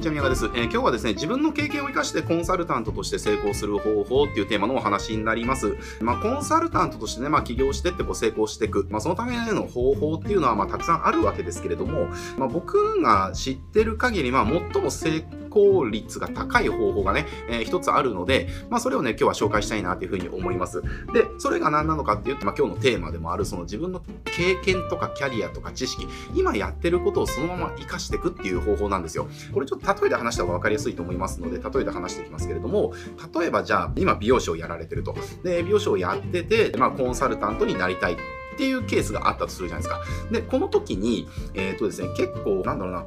にちは、宮川です、えー、今日はですね、自分の経験を生かしてコンサルタントとして成功する方法っていうテーマのお話になります。まあ、コンサルタントとしてね、まあ、起業してってこう成功していく。まあ、そのための方法っていうのは、まあ、たくさんあるわけですけれども、まあ、僕が知ってる限り、まあ、最も成功率が高い方法がね、えー、一つあるので、まあ、それをね、今日は紹介したいなというふうに思います。で、それが何なのかっていうと、まあ、今日のテーマでもある、その自分の経験とかキャリアとか知識、今やってることをそのまま活かしていくっていう方法なんですよ。これちょっと例えで話した方が分かりやすいと思いますので、例えで話していきますけれども、例えばじゃあ、今美容師をやられてると。で、美容師をやってて、まあ、コンサルタントになりたい。っていうケースがあったとするじゃないですか。で、この時に、えっ、ー、とですね、結構、なんだろうな、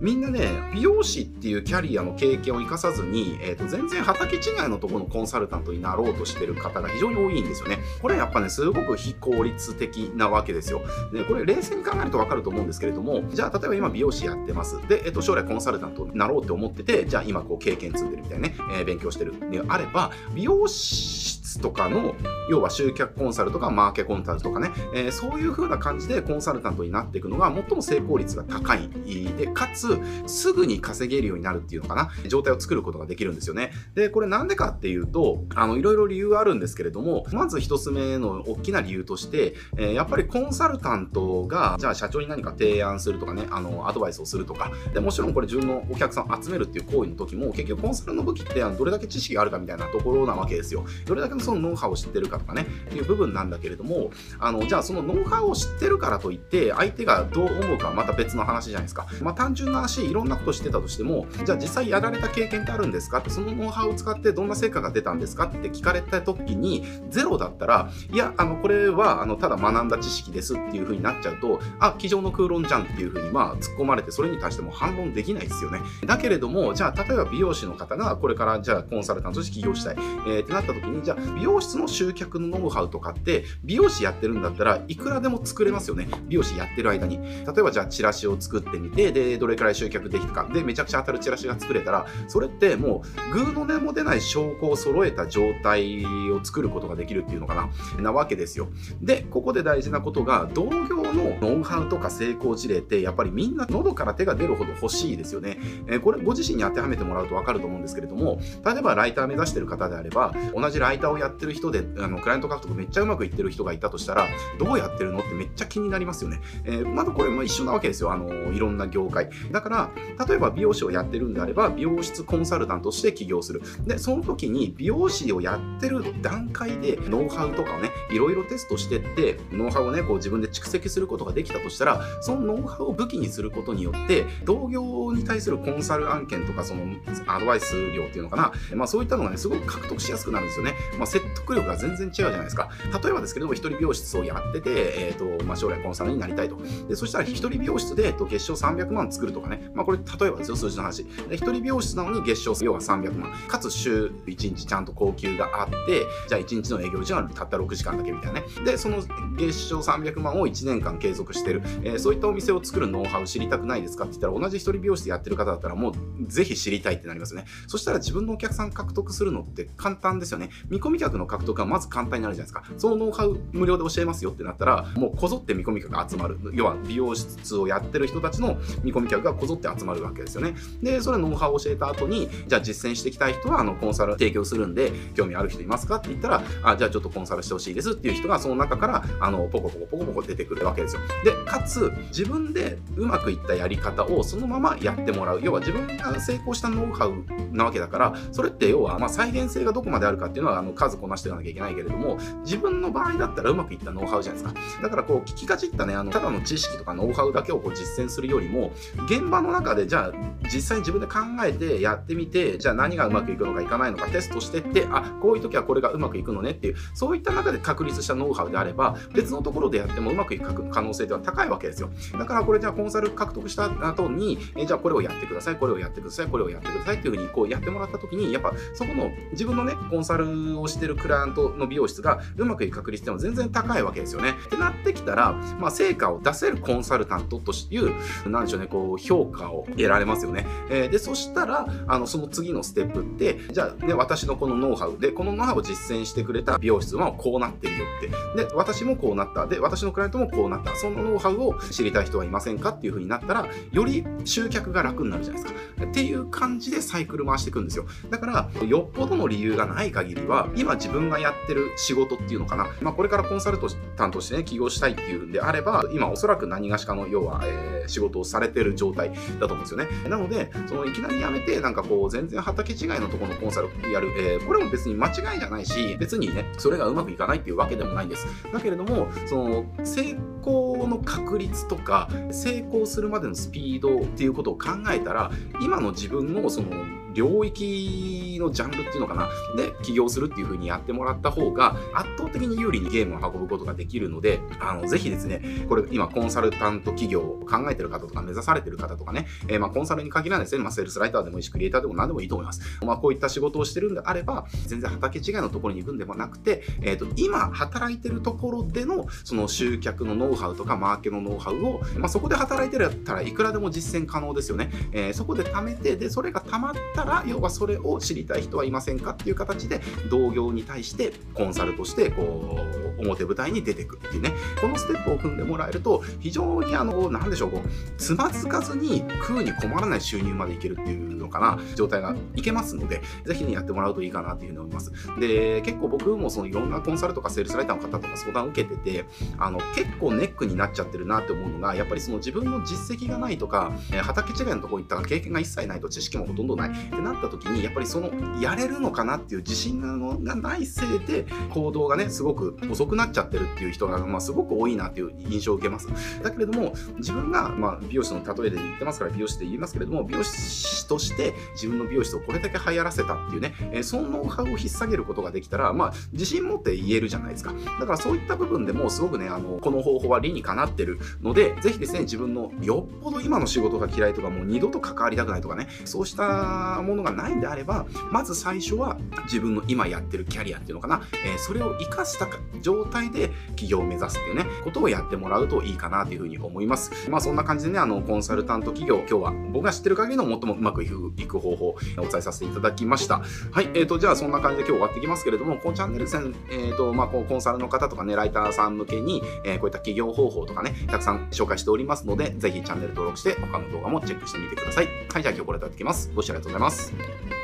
みんなね、美容師っていうキャリアの経験を生かさずに、えっ、ー、と、全然畑違いのところのコンサルタントになろうとしてる方が非常に多いんですよね。これやっぱね、すごく非効率的なわけですよ。で、これ冷静に考えるとわかると思うんですけれども、じゃあ、例えば今美容師やってます。で、えっ、ー、と、将来コンサルタントになろうって思ってて、じゃあ今こう経験積んでるみたいなね、え勉強してるであれば、美容師とかの、要は集客コンサルとかマーケコンサルとかね、えー、そういう風な感じでコンサルタントになっていくのが最も成功率が高い。で、かつ、すぐに稼げるようになるっていうのかな、状態を作ることができるんですよね。で、これなんでかっていうと、あの、いろいろ理由があるんですけれども、まず一つ目の大きな理由として、えー、やっぱりコンサルタントが、じゃあ社長に何か提案するとかね、あの、アドバイスをするとか、でもちろんこれ自分のお客さんを集めるっていう行為の時も、結局コンサルの武器ってどれだけ知識があるかみたいなところなわけですよ。どれだけのそのノウハウを知ってるかとかね、いう部分なんだけれども、あの、じゃあそのノウハウを知ってるからといって、相手がどう思うかはまた別の話じゃないですか。まあ単純な話、いろんなこと知ってたとしても、じゃあ実際やられた経験ってあるんですか？って、そのノウハウを使ってどんな成果が出たんですか？って聞かれた時に、ゼロだったら、いや、あの、これは、あの、ただ学んだ知識ですっていう風になっちゃうと、あ、机上の空論じゃんっていう風に、まあ、突っ込まれて、それに対しても反論できないですよね。だけれども、じゃあ、例えば美容師の方が、これから、じゃあ、コンサルタントとして起業したい、えー、ってなった時に、じゃあ、美容室の集客のノウハウとかって美容師やってるんだったらいくらでも作れますよね。美容師やってる間に。例えばじゃあチラシを作ってみてでどれくらい集客できたか。でめちゃくちゃ当たるチラシが作れたらそれってもうグーの根も出ない証拠を揃えた状態を作ることができるっていうのかな。なわけですよ。でここで大事なことが同業のノウハウとか成功事例ってやっぱりみんな喉から手が出るほど欲しいですよね、え、これご自身に当てはめてもらうと分かると思うんですけれども例えばライター目指してる方であれば同じライターををやってる人であのクライアント獲得めっちゃうまくいってる人がいたとしたら、どうやってるのってめっちゃ気になりますよね。えー、まだこれも一緒なわけですよ。あの、いろんな業界。だから、例えば美容師をやってるんであれば、美容室コンサルタントとして起業する。で、その時に美容師をやってる段階で、ノウハウとかをね、いろいろテストしてって、ノウハウをね、こう自分で蓄積することができたとしたら、そのノウハウを武器にすることによって、同業に対するコンサル案件とか、そのアドバイス料っていうのかな、まあそういったのがね、すごく獲得しやすくなるんですよね。まあ説得力が全然違うじゃないですか。例えばですけども、一人美容室をやってて、えーとまあ、将来コンサルになりたいと。でそしたら、一人美容室で、えっと、月賞300万作るとかね、まあ、これ、例えばですよ、数字の話。一人美容室なのに月賞要は300万。かつ、週1日ちゃんと高級があって、じゃあ1日の営業時間はたった6時間だけみたいなね。で、その月賞300万を1年間継続してる。えー、そういったお店を作るノウハウ知りたくないですかって言ったら、同じ一人美容室やってる方だったら、もうぜひ知りたいってなりますね。そしたら自分のお客さん獲得するのって簡単ですよね。見込み客の獲得がまず簡単になるじゃないですか。そのノウハウ無料で教えますよってなったら、もうこぞって見込み客が集まる。要は美容室をやってる人たちの見込み客がこぞって集まるわけですよね。で、それノウハウを教えた後に、じゃあ実践していきたい人は、あの、コンサル提供するんで、興味ある人いますかって言ったら、あ、じゃあちょっとコンサルしてほしいですっていう人が、その中から、あの、ポコポコポコポコ出てくるわけですよ。で、かつ、自分でうまくいったやり方をそのままやってもらう。要は自分が成功したノウハウなわけだから、それって要は、ま、再現性がどこまであるかっていうのは、あの、数こなしていかなきゃいけないけれども、自分の場合だったらうまくいったノウハウじゃないですか。だからこう、聞きがちったね、あの、ただの知識とかノウハウだけをこう実践するよりも、現場の中でじゃあ、実際に自分で考えてやってみて、じゃあ何がうまくいくのかいかないのかテストしてって、あ、こういう時はこれがうまくいくのねっていう、そういった中で確立したノウハウであれば、別のところでやってもうまくいく可能性では高いわけですよ。だからこれじゃあコンサル獲得した後に、えじゃあこれをやってください、これをやってください、これをやってくださいっていうふうにこうやってもらった時に、やっぱそこの自分のね、コンサルをしてるクライアントの美容室がうまくいく確率っていうのは全然高いわけですよね。ってなってきたら、まあ、成果を出せるコンサルタントという、なんでしょうね、こう、評価を得られますよね。えー、で、そしたら、あの、その次のステップって、じゃあ、ね、私のこのノウハウで、このノウハウを実践してくれた美容室はこうなってるよって。で、私もこうなった。で、私のクライアントもこうなった。そのノウハウを知りたい人はいませんかっていう風になったら、より集客が楽になるじゃないですか。っていう感じでサイクル回していくんですよ。だから、よっぽどの理由がない限りは、今自分がやってる仕事っていうのかな。まあ、これからコンサルタントしてね、起業したいっていうんであれば、今おそらく何がしかの、要は、えー、仕事をされてる状態だと思うんですよね。なので、そのいきなり辞めて、なんかこう、全然畑違いのとこのコンサルをやる、えー、これも別に間違いじゃないし、別にね、それがうまくいかないっていうわけでもないんです。だけれども、その、成功の確率とか、成功するまでのスピードっていうことを考えたら、今の自分のその、領域のジャンルっていうのかな？で起業するっていう風にやってもらった方が圧倒的に有利にゲームを運ぶことができるのであのぜひですねこれ今コンサルタント企業を考えてる方とか目指されてる方とかね、えー、まコンサルに限らないですね、まあ、セールスライターでもいいしクリエイターでも何でもいいと思います、まあ、こういった仕事をしてるんであれば全然畑違いのところに行くんでもなくて、えーと、今働いてるところでのその集客のノウハウとかマーケのノウハウを、まあ、そこで働いてるやったらいくらでも実践可能ですよね、えー、そこで貯めてでそれが貯まったら要はそれを知りたい人はいませんかっていう形で同業に対してコンサルとしてこう表舞台に出てくっていうね。このステップを踏んでもらえると非常にあの何でしょうこうつまずかずに食うに困らない収入までいけるっていうのかな状態がいけますのでぜひねやってもらうといいかなっていうふうに思います。で結構僕もそのいろんなコンサルとかセールスライターの方とか相談を受けててあの結構ネックになっちゃってるなって思うのがやっぱりその自分の実績がないとか畑違いのところ行ったら経験が一切ないと知識もほとんどない。ってなった時にやっぱりそのやれるのかなっていう自信がないせいで行動がねすごく遅くなっちゃってるっていう人が、まあ、すごく多いなっていう印象を受けます。だけれども自分が、まあ、美容師の例えで言ってますから美容師で言いますけれども美容師として自分の美容室をこれだけ流行らせたっていうね、え、そのノウハウを引っ提げることができたら、まあ、自信持って言えるじゃないですか。だからそういった部分でもすごくねあのこの方法は理にかなってるのでぜひですね自分のよっぽど今の仕事が嫌いとかもう二度と関わりたくないとかねそうしたものがないんであればまず最初は自分の今やってるキャリアっていうのかな、えー、それを活かした状態で起業を目指すっていうね、ことをやってもらうといいかなというふうに思います。まあそんな感じでね、あの、コンサルタント企業、今日は僕が知ってる限りの最もうまくいくいく方法をお伝えさせていただきました。はい、えーと、じゃあそんな感じで今日終わってきますけれども、このチャンネル戦、えーと、まあこうコンサルの方とかね、ライターさん向けに、えー、こういった企業方法とかね、たくさん紹介しておりますので、ぜひチャンネル登録して他の動画もチェックしてみてください。はい、じゃあ今日これでやってきます。ご視聴ありがとうございます。